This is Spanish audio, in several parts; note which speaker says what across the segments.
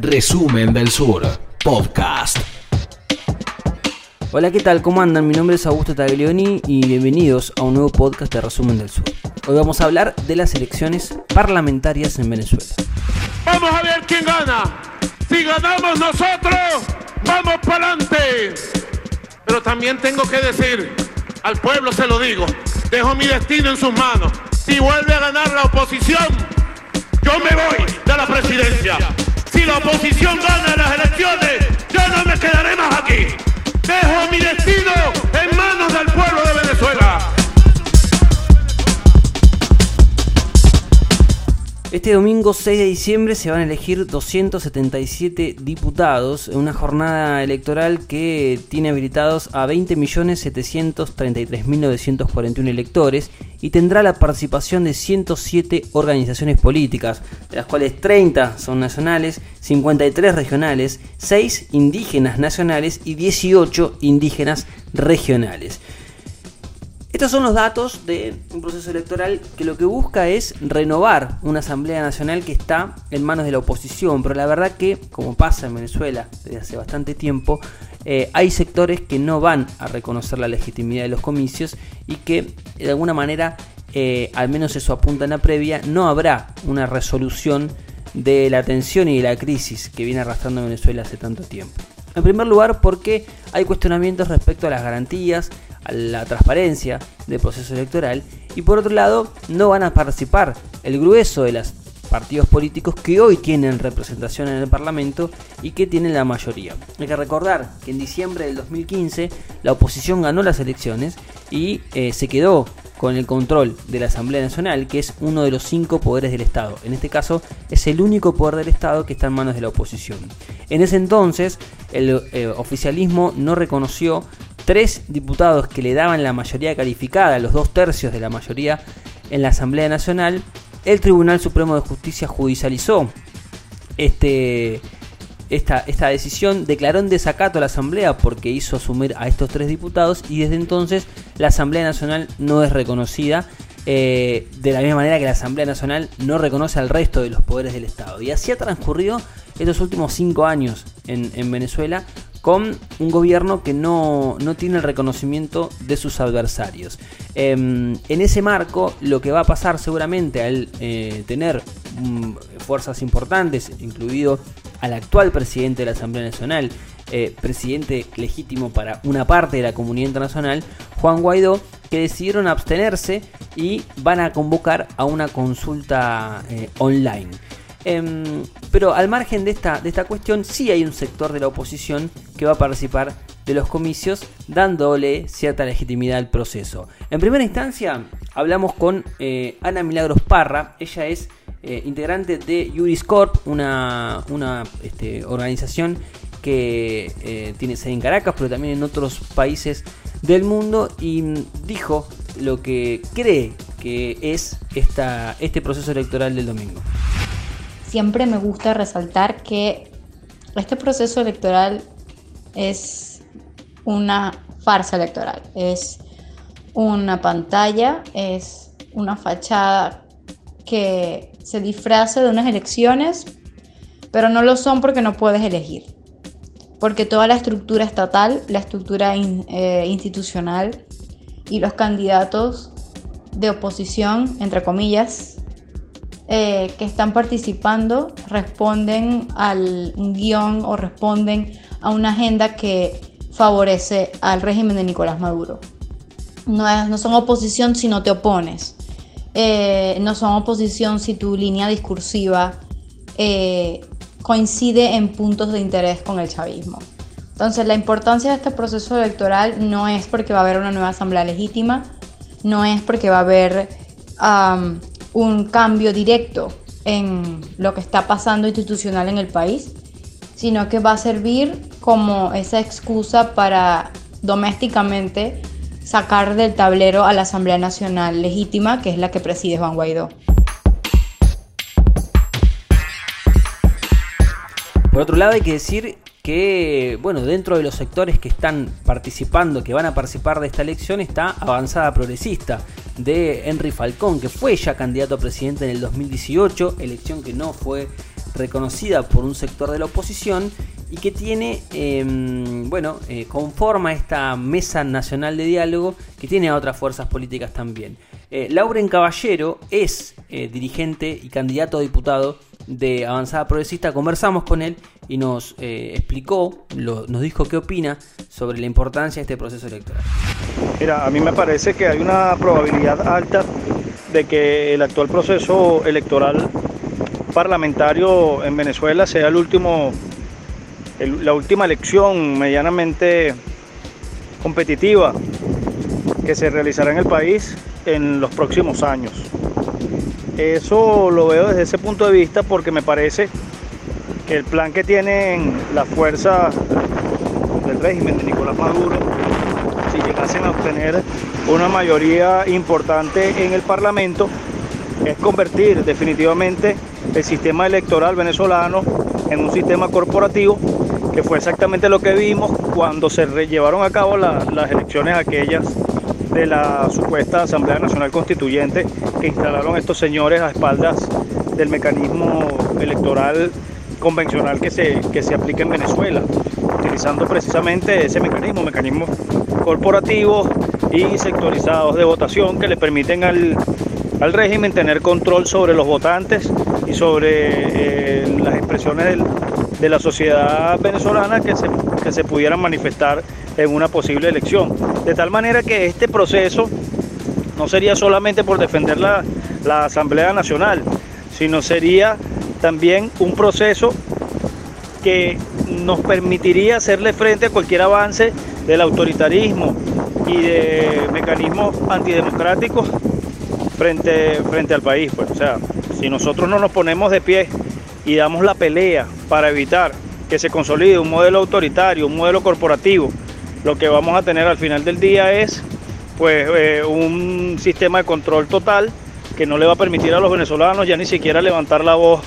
Speaker 1: Resumen del Sur, podcast.
Speaker 2: Hola, ¿qué tal? ¿Cómo andan? Mi nombre es Augusto Taglioni y bienvenidos a un nuevo podcast de Resumen del Sur. Hoy vamos a hablar de las elecciones parlamentarias en Venezuela.
Speaker 3: Vamos a ver quién gana. Si ganamos nosotros, vamos para adelante. Pero también tengo que decir, al pueblo se lo digo, dejo mi destino en sus manos. Si vuelve a ganar la oposición, yo me voy de la presidencia. La oposición gana las elecciones, yo no me quedaré más aquí. Dejo mi
Speaker 2: Este domingo 6 de diciembre se van a elegir 277 diputados en una jornada electoral que tiene habilitados a 20.733.941 electores y tendrá la participación de 107 organizaciones políticas, de las cuales 30 son nacionales, 53 regionales, 6 indígenas nacionales y 18 indígenas regionales. Estos son los datos de un proceso electoral que lo que busca es renovar una Asamblea Nacional que está en manos de la oposición, pero la verdad que, como pasa en Venezuela desde hace bastante tiempo, eh, hay sectores que no van a reconocer la legitimidad de los comicios y que de alguna manera, eh, al menos eso apunta en la previa, no habrá una resolución de la tensión y de la crisis que viene arrastrando Venezuela hace tanto tiempo. En primer lugar, porque hay cuestionamientos respecto a las garantías, a la transparencia del proceso electoral y por otro lado no van a participar el grueso de los partidos políticos que hoy tienen representación en el Parlamento y que tienen la mayoría. Hay que recordar que en diciembre del 2015 la oposición ganó las elecciones y eh, se quedó con el control de la Asamblea Nacional, que es uno de los cinco poderes del Estado. En este caso, es el único poder del Estado que está en manos de la oposición. En ese entonces, el eh, oficialismo no reconoció tres diputados que le daban la mayoría calificada, los dos tercios de la mayoría en la Asamblea Nacional, el Tribunal Supremo de Justicia judicializó este, esta, esta decisión, declaró en desacato a la Asamblea porque hizo asumir a estos tres diputados y desde entonces la Asamblea Nacional no es reconocida. Eh, de la misma manera que la Asamblea Nacional no reconoce al resto de los poderes del Estado. Y así ha transcurrido estos últimos cinco años en, en Venezuela, con un gobierno que no, tiene el reconocimiento de sus adversarios. Em, en ese marco, lo que va a pasar seguramente al eh, tener fuerzas importantes, incluido al actual presidente de la Asamblea Nacional, eh, presidente legítimo para una parte de la comunidad internacional, Juan Guaidó, que decidieron abstenerse y van a convocar a una consulta eh, online. Em, pero al margen de esta, de esta cuestión, sí hay un sector de la oposición que va a participar de los comicios, dándole cierta legitimidad al proceso. En primera instancia, hablamos con eh, Ana Milagros Parra. Ella es eh, integrante de Juriscorp, una, una este, organización que eh, tiene sede en Caracas, pero también en otros países del mundo, y dijo lo que cree que es esta, este proceso electoral del domingo
Speaker 4: siempre me gusta resaltar que este proceso electoral es una farsa electoral, es una pantalla, es una fachada que se disfraza de unas elecciones, pero no lo son porque no puedes elegir. Porque toda la estructura estatal, la estructura eh, institucional y los candidatos de oposición, entre comillas, eh, que están participando responden al guion o responden a una agenda que favorece al régimen de Nicolás Maduro. No, no son oposición si no te opones. Eh, no son oposición si tu línea discursiva eh, coincide en puntos de interés con el chavismo. Entonces la importancia de este proceso electoral no es porque va a haber una nueva asamblea legítima, no es porque va a haber un cambio directo en lo que está pasando institucional en el país, sino que va a servir como esa excusa para domésticamente sacar del tablero a la Asamblea Nacional legítima, que es la que preside Juan Guaidó.
Speaker 2: Por otro lado, hay que decir que, bueno, dentro de los sectores que están participando, que van a participar de esta elección, está Avanzada Progresista de Henry Falcón, que fue ya candidato a presidente en el 2018, elección que no fue reconocida por un sector de la oposición y que tiene, em, bueno, eh, conforma esta mesa nacional de diálogo que tiene a otras fuerzas políticas también. Eh, Lauren Caballero es eh, dirigente y candidato a diputado de Avanzada Progresista. Conversamos con él y nos explicó, nos dijo qué opina sobre la importancia de este proceso electoral.
Speaker 5: Mira, a mí me parece que hay una probabilidad alta de que el actual proceso electoral parlamentario en Venezuela sea la última elección medianamente competitiva que se realizará en el país en los próximos años. Eso lo veo desde ese punto de vista porque me parece que el plan que tienen las fuerzas del régimen de Nicolás Maduro, si llegasen a obtener una mayoría importante en el Parlamento, es convertir definitivamente el sistema electoral venezolano en un sistema corporativo que fue exactamente lo que vimos cuando se llevaron a cabo las elecciones aquellas de la supuesta Asamblea Nacional Constituyente que instalaron estos señores a espaldas del mecanismo electoral convencional que se, que se aplica en Venezuela, utilizando precisamente ese mecanismo, mecanismos corporativos y sectorizados de votación que le permiten al, régimen tener control sobre los votantes y sobre eh, las expresiones de la sociedad venezolana que se, que se pudieran manifestar en una posible elección. De tal manera que este proceso no sería solamente por defender la, la Asamblea Nacional, sino sería también un proceso que nos permitiría hacerle frente a cualquier avance del autoritarismo y de mecanismos antidemocráticos frente, frente al país. Pues. O sea, si nosotros no nos ponemos de pie y damos la pelea para evitar que se consolide un modelo autoritario, un modelo corporativo, lo que vamos a tener al final del día es pues eh, un sistema de control total que no le va a permitir a los venezolanos ya ni siquiera levantar la voz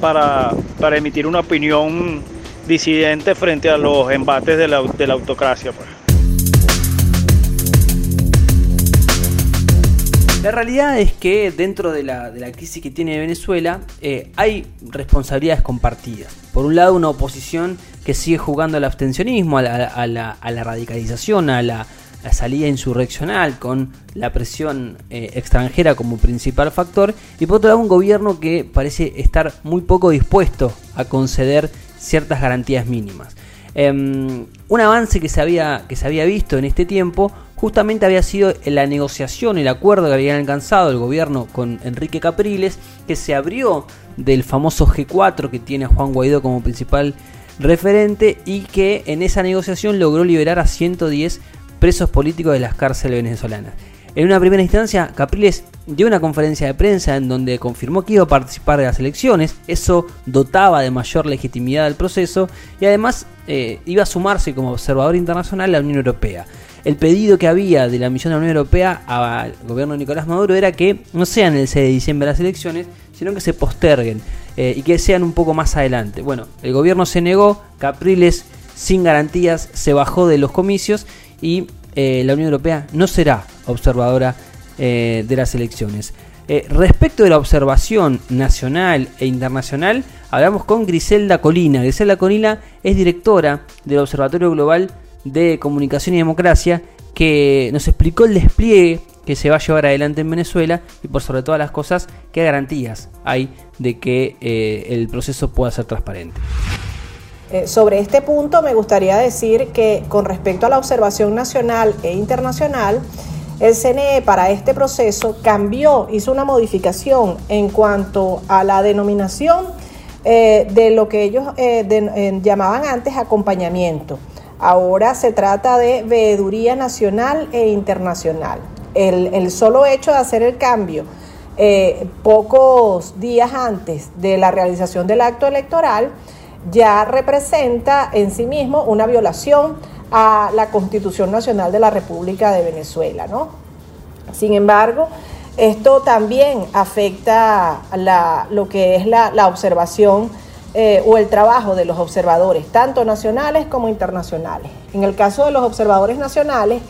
Speaker 5: para, emitir una opinión disidente frente a los embates de la, de la autocracia. Pues.
Speaker 2: La realidad es que dentro de la, crisis que tiene Venezuela eh, hay responsabilidades compartidas. Por un lado, una oposición que sigue jugando al abstencionismo, a la, radicalización, a la, salida insurreccional con la presión eh, extranjera como principal factor. Y por otro lado, un gobierno que parece estar muy poco dispuesto a conceder ciertas garantías mínimas. Em, un avance que se, había, que se había visto en este tiempo justamente había sido la negociación, el acuerdo que habían alcanzado el gobierno con Enrique Capriles, que se abrió del famoso G4 que tiene a Juan Guaidó como principal referente y que en esa negociación logró liberar a 110 presos políticos de las cárceles venezolanas. En una primera instancia, Capriles dio una conferencia de prensa en donde confirmó que iba a participar de las elecciones, eso dotaba de mayor legitimidad al proceso y además eh, iba a sumarse como observador internacional a la Unión Europea el pedido que había de la misión de la Unión Europea al gobierno de Nicolás Maduro era que no sean el 6 de diciembre las elecciones, sino que se posterguen eh, y que sean un poco más adelante. Bueno, el gobierno se negó, Capriles sin garantías se bajó de los comicios y eh, la Unión Europea no será observadora eh, de las elecciones. respecto de la observación nacional e internacional, hablamos con Griselda Colina. Griselda Colina es directora del Observatorio Global de Comunicación y Democracia, que nos explicó el despliegue que se va a llevar adelante en Venezuela y por sobre todas las cosas, qué garantías hay de que eh, el proceso pueda ser transparente.
Speaker 6: Eh, sobre este punto me gustaría decir que con respecto a la observación nacional e internacional, el CNE para este proceso cambió, hizo una modificación en cuanto a la denominación eh, de lo que ellos llamaban antes acompañamiento. Ahora se trata de veeduría nacional e internacional. El, solo hecho de hacer el cambio eh, pocos días antes de la realización del acto electoral ya representa en sí mismo una violación a la Constitución Nacional de la República de Venezuela. ¿no? Sin embargo, esto también afecta lo que es la, la observación eh, o el trabajo de los observadores, tanto nacionales como internacionales. En el caso de los observadores nacionales,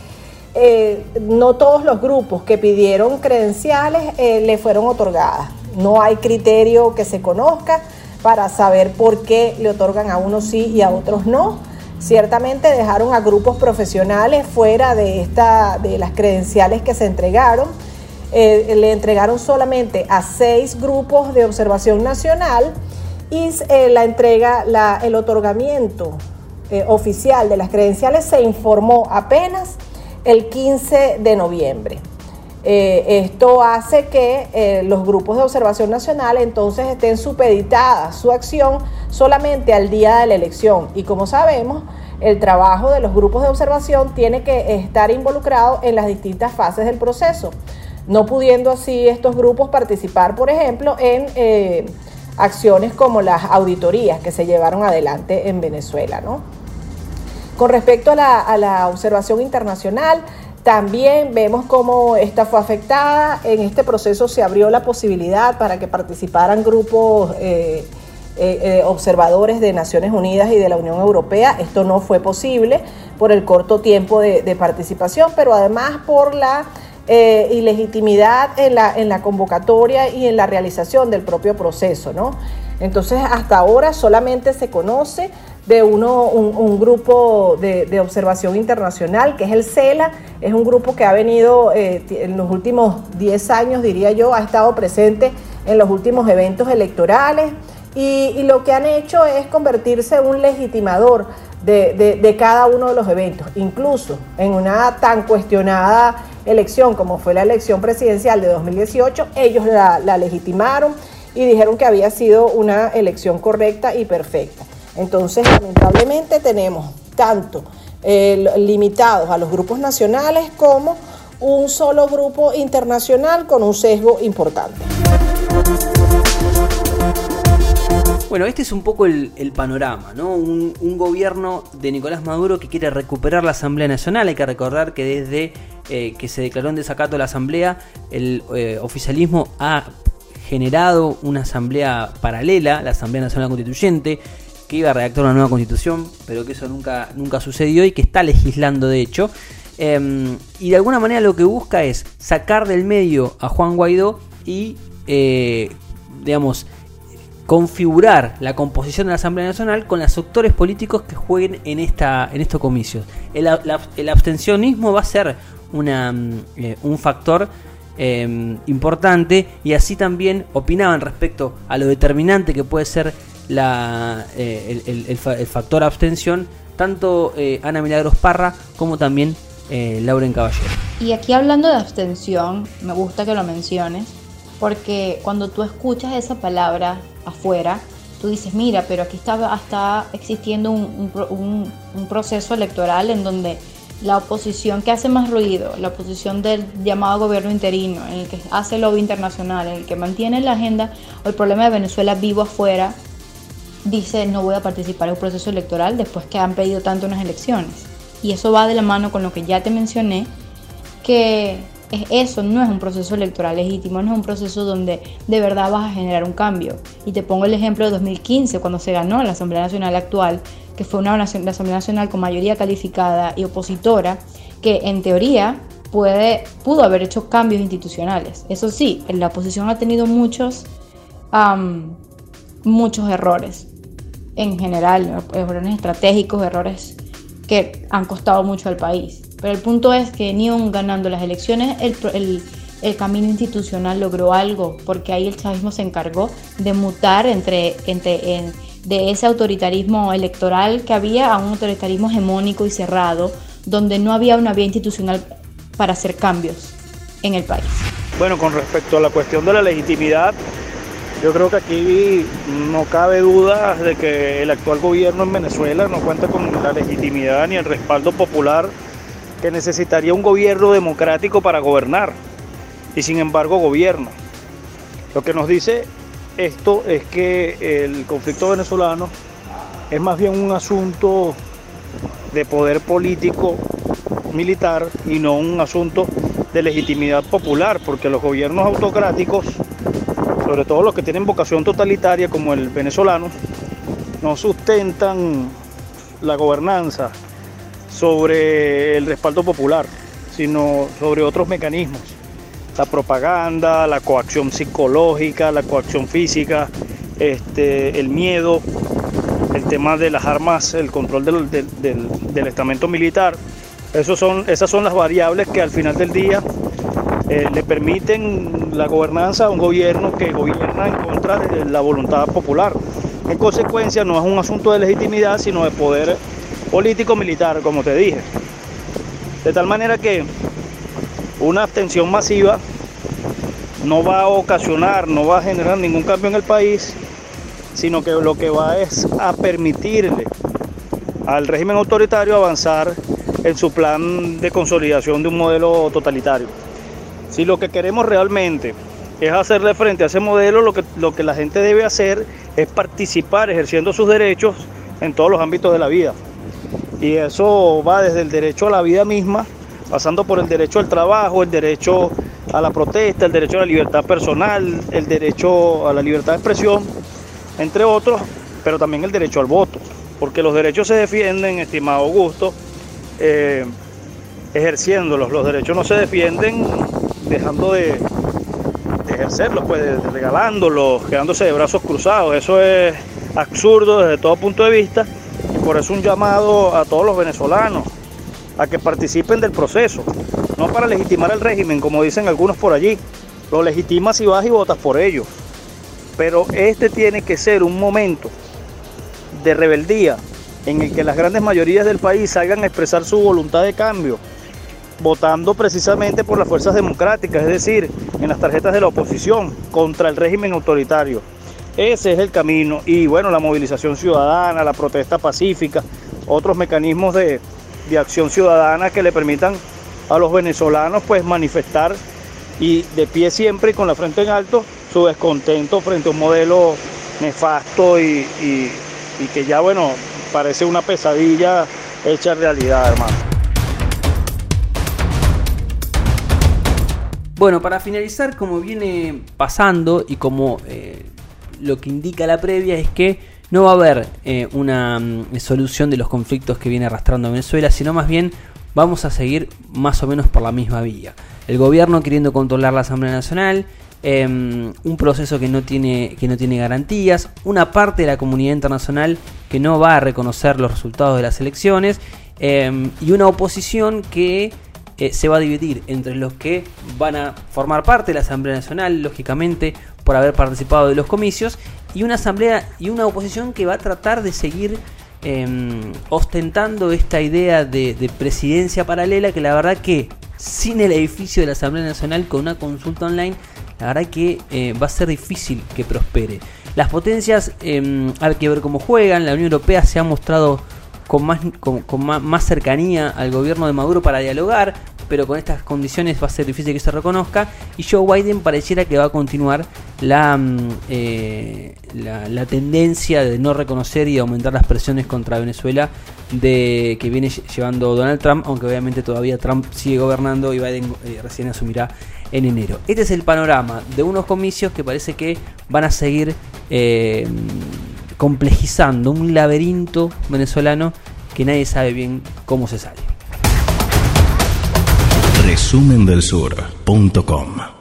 Speaker 6: eh, no todos los grupos que pidieron credenciales eh, le fueron otorgadas. No hay criterio que se conozca para saber por qué le otorgan a unos sí y a otros no. Ciertamente dejaron a grupos profesionales fuera de, esta, de las credenciales que se entregaron. Le entregaron solamente a seis grupos de observación nacional y eh, la entrega, el otorgamiento eh, oficial de las credenciales se informó apenas el 15 de noviembre. Eh, esto hace que los grupos de observación nacional entonces estén supeditadas su acción solamente al día de la elección. Y como sabemos, el trabajo de los grupos de observación tiene que estar involucrado en las distintas fases del proceso, no pudiendo así estos grupos participar, por ejemplo, en acciones como las auditorías que se llevaron adelante en Venezuela. Con respecto a la, a la observación internacional, también vemos cómo esta fue afectada. En este proceso se abrió la posibilidad para que participaran grupos eh, eh, eh, observadores de Naciones Unidas y de la Unión Europea. Esto no fue posible por el corto tiempo de, participación, pero además por la ilegitimidad en la, en la convocatoria y en la realización del propio proceso. ¿no? Entonces, hasta ahora solamente se conoce de uno, un, grupo de, observación internacional, que es el CELA. Es un grupo que ha venido eh, en los últimos 10 años, diría yo, ha estado presente en los últimos eventos electorales y, lo que han hecho es convertirse en un legitimador de, cada uno de los eventos, incluso en una tan cuestionada elección como fue la elección presidencial de 2018, ellos la, la legitimaron y dijeron que había sido una elección correcta y perfecta. Entonces, lamentablemente tenemos tanto eh, limitados a los grupos nacionales como un solo grupo internacional con un sesgo importante.
Speaker 2: Bueno, este es un poco el, panorama, ¿no? Un, gobierno de Nicolás Maduro que quiere recuperar la Asamblea Nacional. Hay que recordar que desde eh, que se declaró en desacato la Asamblea, el eh, oficialismo ha generado una asamblea paralela, la Asamblea Nacional Constituyente, que iba a redactar una nueva constitución, pero que eso nunca, nunca sucedió y que está legislando de hecho. Em, y de alguna manera lo que busca es sacar del medio a Juan Guaidó y, eh, digamos, configurar la composición de la Asamblea Nacional con los actores políticos que jueguen en, esta, en estos comicios. El, abstencionismo va a ser una, mm, eh, un factor em, importante y así también opinaban respecto a lo determinante que puede ser la, eh, el, factor abstención, tanto eh, Ana Milagros Parra como también eh, Lauren Caballero.
Speaker 4: Y aquí hablando de abstención, me gusta que lo menciones, porque cuando tú escuchas esa palabra afuera, tú dices, mira, pero aquí está, está existiendo un, un, un, proceso electoral en donde la oposición que hace más ruido, la oposición del llamado gobierno interino, en el que hace lobby internacional, en el que mantiene la agenda o el problema de Venezuela vivo afuera, dice no voy a participar en un proceso electoral después que han pedido tanto unas elecciones. Y eso va de la mano con lo que ya te mencioné, que eso no es un proceso electoral legítimo, no es un proceso donde de verdad vas a generar un cambio. Y te pongo el ejemplo de 2015, cuando se ganó la Asamblea Nacional actual, que fue una Asamblea Nacional con mayoría calificada y opositora, que en teoría puede, pudo haber hecho cambios institucionales. Eso sí, la oposición ha tenido muchos, muchos errores en general, errores estratégicos, errores que han costado mucho al país. Pero el punto es que ni aun ganando las elecciones, el, el, camino institucional logró algo, porque ahí el chavismo se encargó de mutar entre, entre de ese autoritarismo electoral que había a un autoritarismo hegemónico y cerrado, donde no había una vía institucional para hacer cambios en el país.
Speaker 5: Bueno, con respecto a la cuestión de la legitimidad, yo creo que aquí no cabe duda de que el actual gobierno en Venezuela no cuenta con la legitimidad ni el respaldo popular que necesitaría un gobierno democrático para gobernar. Y sin embargo gobierna. Lo que nos dice esto es que el conflicto venezolano es más bien un asunto de poder político militar y no un asunto de legitimidad popular, porque los gobiernos autocráticos sobre todo los que tienen vocación totalitaria como el venezolano, no sustentan la gobernanza sobre el respaldo popular, sino sobre otros mecanismos. La propaganda, la coacción psicológica, la coacción física este, el miedo, el tema de las armas, el control del, del, estamento militar. Esos son, esas son las variables que al final del día eh, le permiten la gobernanza a un gobierno que gobierna en contra de la voluntad popular. En consecuencia, no es un asunto de legitimidad, sino de poder político-militar, como te dije. De tal manera que una abstención masiva no va a ocasionar, no va a generar ningún cambio en el país, sino que lo que va es a permitirle al régimen autoritario avanzar en su plan de consolidación de un modelo totalitario. Si lo que queremos realmente es hacerle frente a ese modelo, lo que, lo que la gente debe hacer es participar ejerciendo sus derechos en todos los ámbitos de la vida. Y eso va desde el derecho a la vida misma, pasando por el derecho al trabajo, el derecho a la protesta, el derecho a la libertad personal, el derecho a la libertad de expresión, entre otros, pero también el derecho al voto, porque los derechos se defienden, estimado Augusto, eh, ejerciéndolos. Los derechos no se defienden dejando de, ejercerlos, pues regalándolos, quedándose de brazos cruzados. Eso es absurdo desde todo punto de vista por eso un llamado a todos los venezolanos a que participen del proceso, no para legitimar el régimen, como dicen algunos por allí. Lo legitimas si vas y votas por ellos. Pero este tiene que ser un momento de rebeldía en el que las grandes mayorías del país salgan a expresar su voluntad de cambio, votando precisamente por las fuerzas democráticas, es decir, en las tarjetas de la oposición contra el régimen autoritario. Ese es el camino y bueno, la movilización ciudadana, la protesta pacífica, otros mecanismos de, de acción ciudadana que le permitan a los venezolanos pues manifestar y de pie siempre y con la frente en alto su descontento frente a un modelo nefasto y, y que ya bueno parece una pesadilla hecha realidad hermano.
Speaker 2: Bueno, para finalizar, como viene pasando y como eh, lo que indica la previa es que no va a haber eh, una mm, solución de los conflictos que viene arrastrando Venezuela, sino más bien vamos a seguir más o menos por la misma vía. El gobierno queriendo controlar la Asamblea Nacional, em, un proceso que no, tiene, que no tiene garantías, una parte de la comunidad internacional que no va a reconocer los resultados de las elecciones em, y una oposición que eh, se va a dividir entre los que van a formar parte de la Asamblea Nacional, lógicamente, por haber participado de los comicios, y una asamblea y una oposición que va a tratar de seguir em, ostentando esta idea de, presidencia paralela, que la verdad que sin el edificio de la Asamblea Nacional, con una consulta online, la verdad que eh, va a ser difícil que prospere. Las potencias, em, hay que ver cómo juegan, la Unión Europea se ha mostrado con más, con, más, cercanía al gobierno de Maduro para dialogar, pero con estas condiciones va a ser difícil que se reconozca. Y Joe Biden pareciera que va a continuar la, mm, eh, la, tendencia de no reconocer y aumentar las presiones contra Venezuela de que viene llevando Donald Trump, aunque obviamente todavía Trump sigue gobernando y Biden eh, recién asumirá en enero. Este es el panorama de unos comicios que parece que van a seguir eh, complejizando un laberinto venezolano que nadie sabe bien cómo se sale.
Speaker 1: Resumen del sur.com